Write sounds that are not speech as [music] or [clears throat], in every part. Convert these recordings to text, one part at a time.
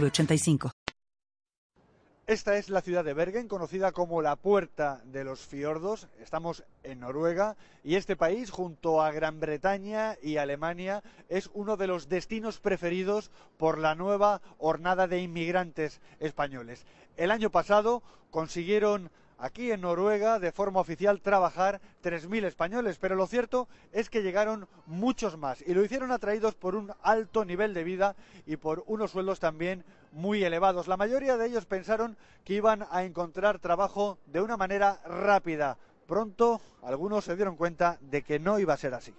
906985. Esta es la ciudad de Bergen, conocida como la puerta de los fiordos. Estamos en Noruega y este país, junto a Gran Bretaña y Alemania, es uno de los destinos preferidos por la nueva hornada de inmigrantes españoles. El año pasado consiguieron aquí en Noruega de forma oficial trabajar 3.000 españoles, pero lo cierto es que llegaron muchos más y lo hicieron atraídos por un alto nivel de vida y por unos sueldos también muy elevados. La mayoría de ellos pensaron que iban a encontrar trabajo de una manera rápida. Pronto algunos se dieron cuenta de que no iba a ser así.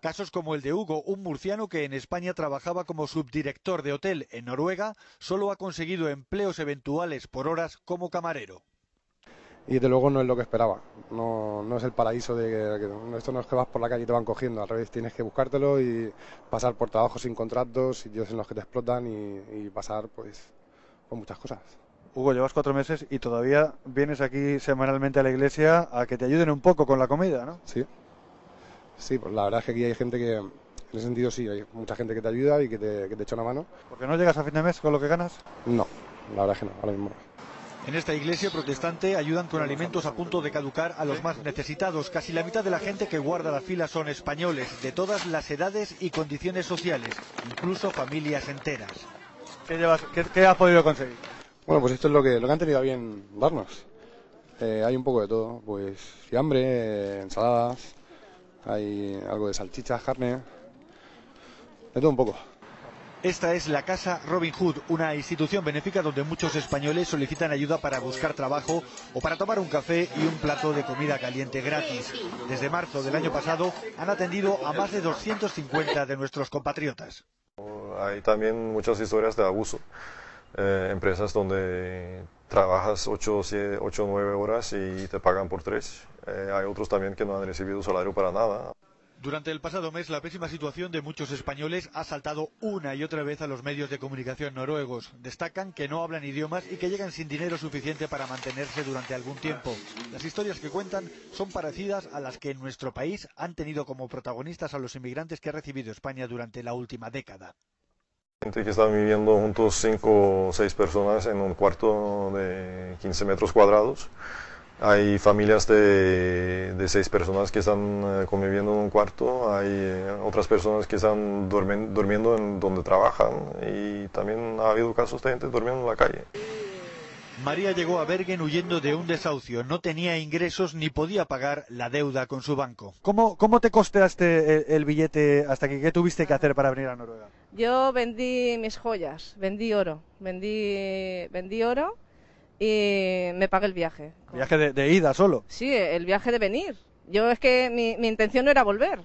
Casos como el de Hugo, un murciano que en España trabajaba como subdirector de hotel en Noruega, solo ha conseguido empleos eventuales por horas como camarero y de luego no es lo que esperaba. No, no es el paraíso de que, esto no es que vas por la calle y te van cogiendo, al revés tienes que buscártelo y pasar por trabajos sin contratos, sitios en los que te explotan y, pasar pues por muchas cosas. Hugo, llevas cuatro meses y todavía vienes aquí semanalmente a la iglesia a que te ayuden un poco con la comida, ¿no? Sí, sí, pues la verdad es que aquí hay gente que, en ese sentido sí, hay mucha gente que te ayuda y que te, que te echa una mano. ¿Porque no llegas a fin de mes con lo que ganas? No, la verdad es que no, ahora mismo en esta iglesia protestante ayudan con alimentos a punto de caducar a los más necesitados. Casi la mitad de la gente que guarda la fila son españoles, de todas las edades y condiciones sociales, incluso familias enteras. ¿Qué, llevas, qué, has podido conseguir? Bueno, pues esto es lo que, lo que han tenido a bien darnos. Eh, hay un poco de todo, pues fiambre, eh, ensaladas, hay algo de salchichas, carne, de todo un poco. Esta es la Casa Robin Hood, una institución benéfica donde muchos españoles solicitan ayuda para buscar trabajo o para tomar un café y un plato de comida caliente gratis. Desde marzo del año pasado han atendido a más de 250 de nuestros compatriotas. Hay también muchas historias de abuso. Eh, empresas donde trabajas 8 o 9 horas y te pagan por 3. Eh, hay otros también que no han recibido salario para nada. Durante el pasado mes, la pésima situación de muchos españoles ha saltado una y otra vez a los medios de comunicación noruegos. Destacan que no hablan idiomas y que llegan sin dinero suficiente para mantenerse durante algún tiempo. Las historias que cuentan son parecidas a las que en nuestro país han tenido como protagonistas a los inmigrantes que ha recibido España durante la última década. Gente que está viviendo juntos cinco o seis personas en un cuarto de 15 metros cuadrados hay familias de, de seis personas que están eh, conviviendo en un cuarto, hay eh, otras personas que están durmiendo en donde trabajan y también ha habido casos de gente durmiendo en la calle. María llegó a Bergen huyendo de un desahucio, no tenía ingresos ni podía pagar la deuda con su banco. ¿Cómo, cómo te costeaste el, billete hasta aquí? ¿Qué tuviste que hacer para venir a Noruega? Yo vendí mis joyas, vendí oro, vendí, vendí oro y me pagué el viaje. ¿Viaje de, ida solo? Sí, el viaje de venir. Yo es que mi, mi intención no era volver.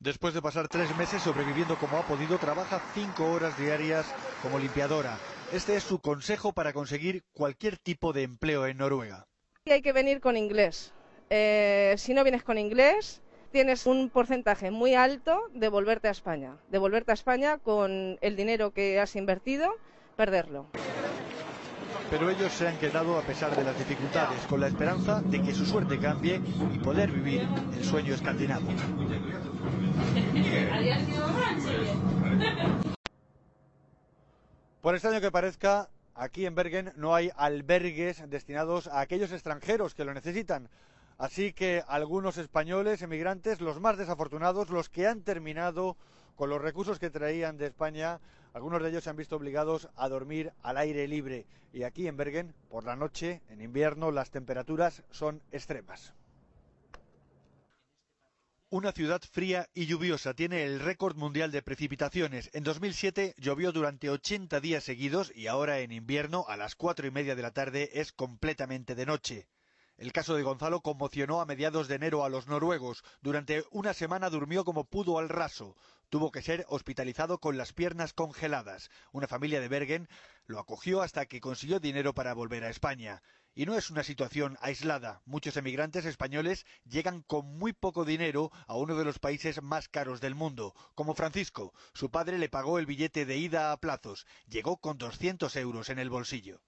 Después de pasar tres meses sobreviviendo como ha podido, trabaja cinco horas diarias como limpiadora. Este es su consejo para conseguir cualquier tipo de empleo en Noruega. Hay que venir con inglés. Eh, si no vienes con inglés, tienes un porcentaje muy alto de volverte a España. De volverte a España con el dinero que has invertido, perderlo pero ellos se han quedado a pesar de las dificultades, con la esperanza de que su suerte cambie y poder vivir el sueño escandinavo. Por extraño que parezca, aquí en Bergen no hay albergues destinados a aquellos extranjeros que lo necesitan. Así que algunos españoles emigrantes, los más desafortunados, los que han terminado con los recursos que traían de España, algunos de ellos se han visto obligados a dormir al aire libre. Y aquí en Bergen, por la noche, en invierno, las temperaturas son extremas. Una ciudad fría y lluviosa tiene el récord mundial de precipitaciones. En 2007 llovió durante 80 días seguidos y ahora en invierno a las cuatro y media de la tarde es completamente de noche. El caso de Gonzalo conmocionó a mediados de enero a los noruegos. Durante una semana durmió como pudo al raso. Tuvo que ser hospitalizado con las piernas congeladas. Una familia de Bergen lo acogió hasta que consiguió dinero para volver a España. Y no es una situación aislada. Muchos emigrantes españoles llegan con muy poco dinero a uno de los países más caros del mundo, como Francisco. Su padre le pagó el billete de ida a plazos. Llegó con 200 euros en el bolsillo.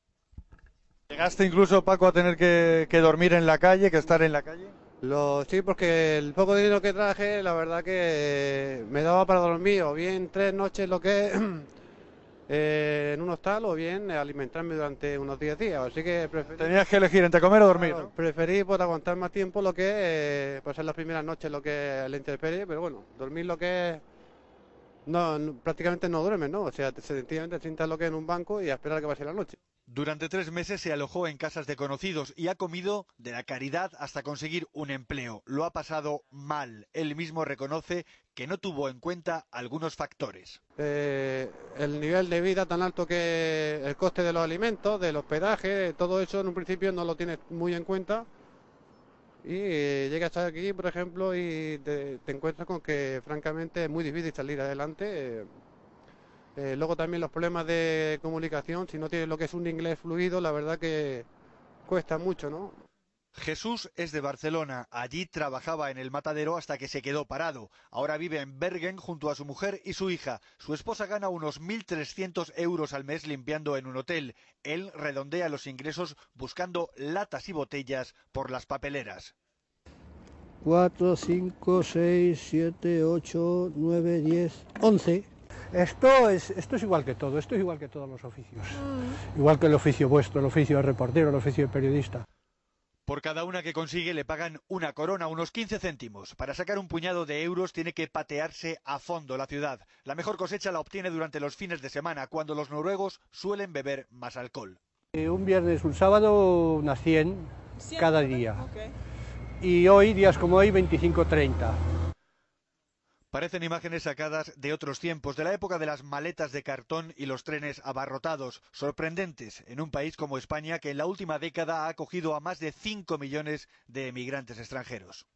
¿Llegaste incluso, Paco, a tener que, que dormir en la calle, que estar en la calle? Lo, sí, porque el poco dinero que traje, la verdad que me daba para dormir, o bien tres noches lo que [clears throat] eh, en un hostal, o bien alimentarme durante unos 10 días. Así que preferí, Tenías que elegir entre comer o dormir. claro, ¿no? preferí pues, aguantar más tiempo lo que eh, pues en las primeras noches lo que es la intemperie, pero bueno, dormir lo que es no, no- prácticamente no duermes, ¿no? O sea, te- sencillamente te sientas lo que en un banco y a esperar a que pase la noche. Durante tres meses se alojó en casas de conocidos y ha comido de la caridad hasta conseguir un empleo. Lo ha pasado mal. Él mismo reconoce que no tuvo en cuenta algunos factores. Eh, el nivel de vida tan alto que el coste de los alimentos, del hospedaje, todo eso en un principio no lo tienes muy en cuenta. Y eh, llegas aquí, por ejemplo, y te, encuentras con que francamente es muy difícil salir adelante. Eh, eh, luego también los problemas de comunicación, si no tienes lo que es un inglés fluido, la verdad que cuesta mucho, ¿no? Jesús es de Barcelona. Allí trabajaba en el matadero hasta que se quedó parado. Ahora vive en Bergen junto a su mujer y su hija. Su esposa gana unos 1.300 euros al mes limpiando en un hotel. Él redondea los ingresos buscando latas y botellas por las papeleras. 4, 5, 6, 7, 8, 9, 10, 11. Esto es, esto es igual que todo, esto es igual que todos los oficios. Igual que el oficio vuestro, el oficio de reportero, el oficio de periodista. Por cada una que consigue le pagan una corona, unos 15 céntimos. Para sacar un puñado de euros tiene que patearse a fondo la ciudad. La mejor cosecha la obtiene durante los fines de semana, cuando los noruegos suelen beber más alcohol. Eh, un viernes, un sábado, unas 100 cada día. Y hoy, días como hoy, 25, 30. Parecen imágenes sacadas de otros tiempos, de la época de las maletas de cartón y los trenes abarrotados, sorprendentes en un país como España que en la última década ha acogido a más de 5 millones de emigrantes extranjeros.